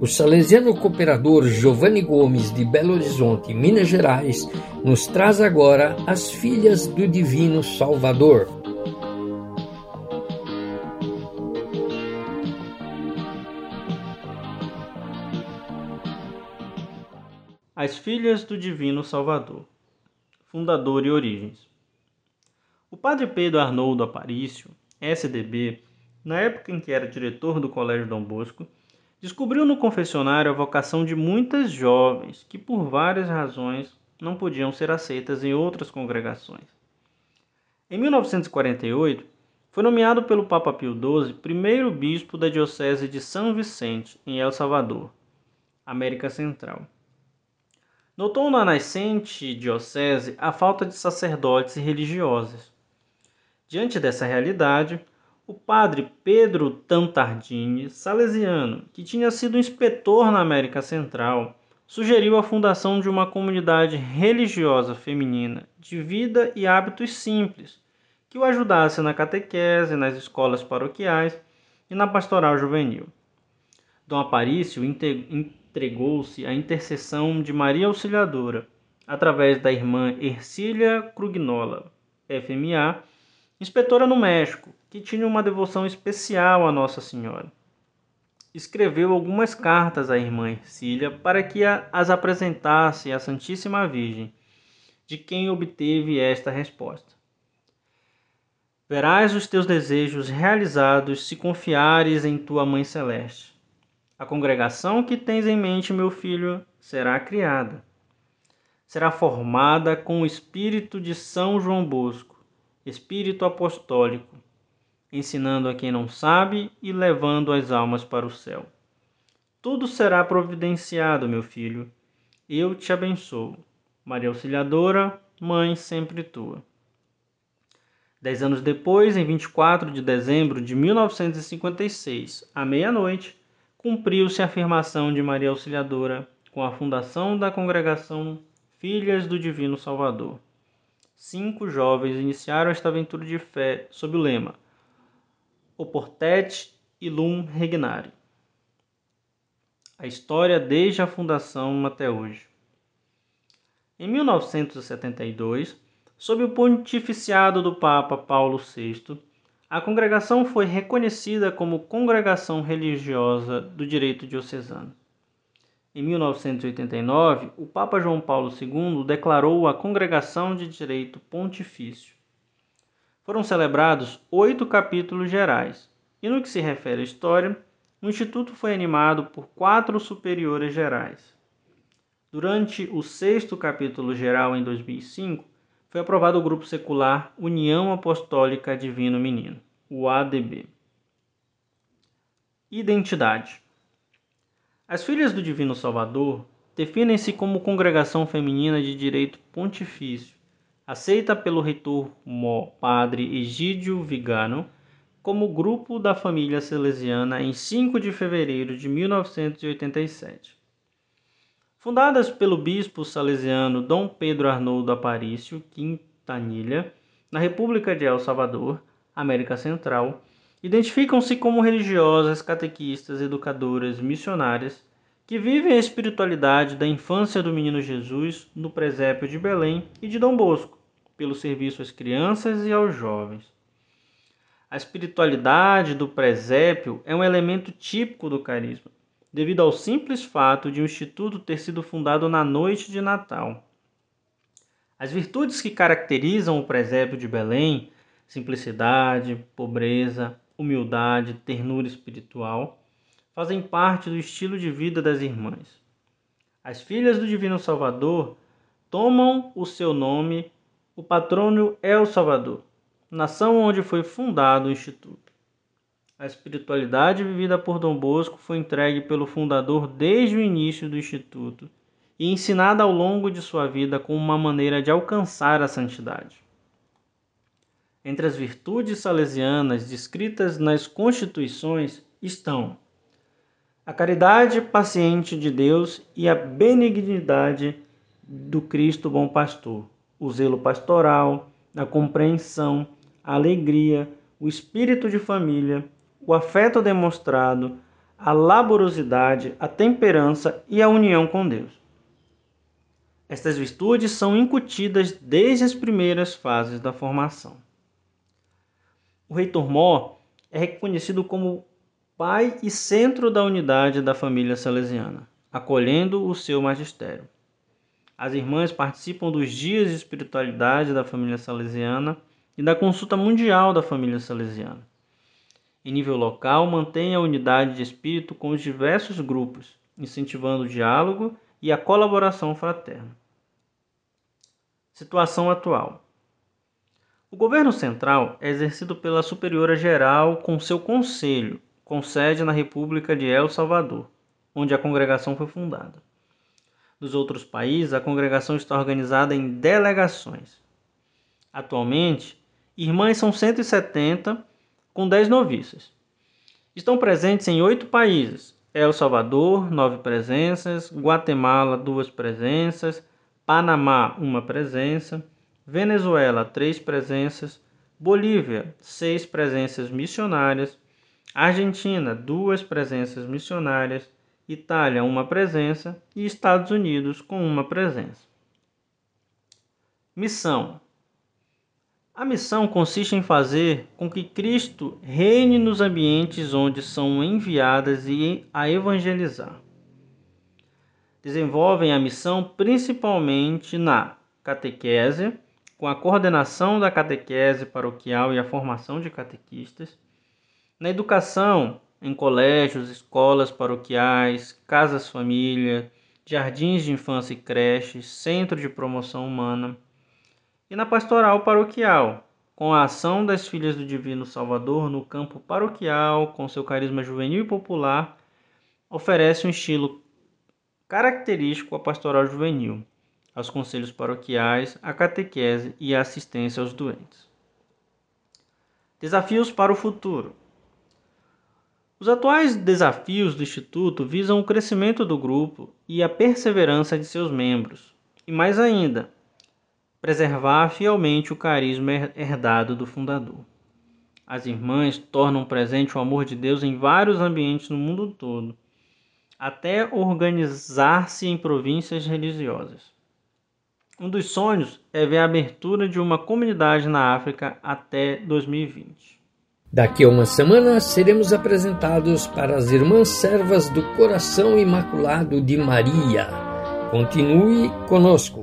O salesiano cooperador Giovanni Gomes, de Belo Horizonte, Minas Gerais, nos traz agora as filhas do Divino Salvador. As Filhas do Divino Salvador Fundador e Origens O padre Pedro Arnoldo Aparício, SDB, na época em que era diretor do Colégio Dom Bosco, descobriu no confessionário a vocação de muitas jovens que, por várias razões, não podiam ser aceitas em outras congregações. Em 1948, foi nomeado pelo Papa Pio XII primeiro bispo da Diocese de São Vicente, em El Salvador, América Central. Notou na nascente diocese a falta de sacerdotes e religiosas. Diante dessa realidade, o padre Pedro Tantardini, salesiano, que tinha sido inspetor na América Central, sugeriu a fundação de uma comunidade religiosa feminina de vida e hábitos simples, que o ajudasse na catequese, nas escolas paroquiais e na pastoral juvenil. Dom Aparício entregou-se à intercessão de Maria Auxiliadora, através da irmã Ercília Crugnola, FMA, inspetora no México, que tinha uma devoção especial a Nossa Senhora. Escreveu algumas cartas à irmã Ercília para que as apresentasse à Santíssima Virgem, de quem obteve esta resposta: Verás os teus desejos realizados se confiares em tua Mãe Celeste. A congregação que tens em mente, meu filho, será criada. Será formada com o espírito de São João Bosco, espírito apostólico, ensinando a quem não sabe e levando as almas para o céu. Tudo será providenciado, meu filho. Eu te abençoo. Maria Auxiliadora, Mãe sempre tua. Dez anos depois, em 24 de dezembro de 1956, à meia-noite, cumpriu-se a afirmação de Maria Auxiliadora com a fundação da congregação Filhas do Divino Salvador. Cinco jovens iniciaram esta aventura de fé sob o lema Oportet Ilum Regnare. A história desde a fundação até hoje. Em 1972, sob o pontificiado do Papa Paulo VI, a congregação foi reconhecida como congregação religiosa do direito diocesano. Em 1989, o Papa João Paulo II declarou a congregação de direito pontifício foram celebrados oito capítulos gerais, e no que se refere à história, o Instituto foi animado por quatro superiores gerais. Durante o sexto capítulo geral, em 2005, foi aprovado o grupo secular União Apostólica Divino Menino, o ADB. Identidade: As Filhas do Divino Salvador definem-se como congregação feminina de direito pontifício aceita pelo reitor Mó Padre Egídio Vigano como grupo da família salesiana em 5 de fevereiro de 1987. Fundadas pelo bispo salesiano Dom Pedro Arnoldo Aparício Quintanilha, na República de El Salvador, América Central, identificam-se como religiosas, catequistas, educadoras, missionárias que vivem a espiritualidade da infância do menino Jesus no presépio de Belém e de Dom Bosco, pelo serviço às crianças e aos jovens. A espiritualidade do presépio é um elemento típico do carisma, devido ao simples fato de o instituto ter sido fundado na noite de Natal. As virtudes que caracterizam o presépio de Belém, simplicidade, pobreza, humildade, ternura espiritual, fazem parte do estilo de vida das irmãs. As filhas do Divino Salvador tomam o seu nome o patrônio é o Salvador, nação onde foi fundado o Instituto. A espiritualidade vivida por Dom Bosco foi entregue pelo fundador desde o início do Instituto e ensinada ao longo de sua vida como uma maneira de alcançar a santidade. Entre as virtudes salesianas descritas nas constituições estão a caridade paciente de Deus e a benignidade do Cristo Bom Pastor o zelo pastoral, a compreensão, a alegria, o espírito de família, o afeto demonstrado, a laborosidade, a temperança e a união com Deus. Estas virtudes são incutidas desde as primeiras fases da formação. O reitor Mó é reconhecido como pai e centro da unidade da família salesiana, acolhendo o seu magistério. As irmãs participam dos dias de espiritualidade da família salesiana e da consulta mundial da família salesiana. Em nível local, mantém a unidade de espírito com os diversos grupos, incentivando o diálogo e a colaboração fraterna. Situação atual: O governo central é exercido pela Superiora Geral com seu conselho, com sede na República de El Salvador, onde a congregação foi fundada. Nos outros países, a congregação está organizada em delegações. Atualmente, irmãs são 170, com 10 noviças. Estão presentes em oito países: El Salvador, nove presenças, Guatemala, duas presenças, Panamá, uma presença, Venezuela, três presenças, Bolívia, seis presenças missionárias, Argentina, duas presenças missionárias, Itália, uma presença. E Estados Unidos, com uma presença. Missão: A missão consiste em fazer com que Cristo reine nos ambientes onde são enviadas e a evangelizar. Desenvolvem a missão principalmente na catequese, com a coordenação da catequese paroquial e a formação de catequistas, na educação, em colégios, escolas paroquiais, casas-família, jardins de infância e creches, centro de promoção humana, e na pastoral paroquial, com a ação das Filhas do Divino Salvador no campo paroquial, com seu carisma juvenil e popular, oferece um estilo característico à pastoral juvenil, aos conselhos paroquiais, à catequese e à assistência aos doentes. Desafios para o futuro. Os atuais desafios do Instituto visam o crescimento do grupo e a perseverança de seus membros, e mais ainda, preservar fielmente o carisma herdado do fundador. As irmãs tornam presente o amor de Deus em vários ambientes no mundo todo, até organizar-se em províncias religiosas. Um dos sonhos é ver a abertura de uma comunidade na África até 2020. Daqui a uma semana seremos apresentados para as irmãs servas do Coração Imaculado de Maria. Continue conosco.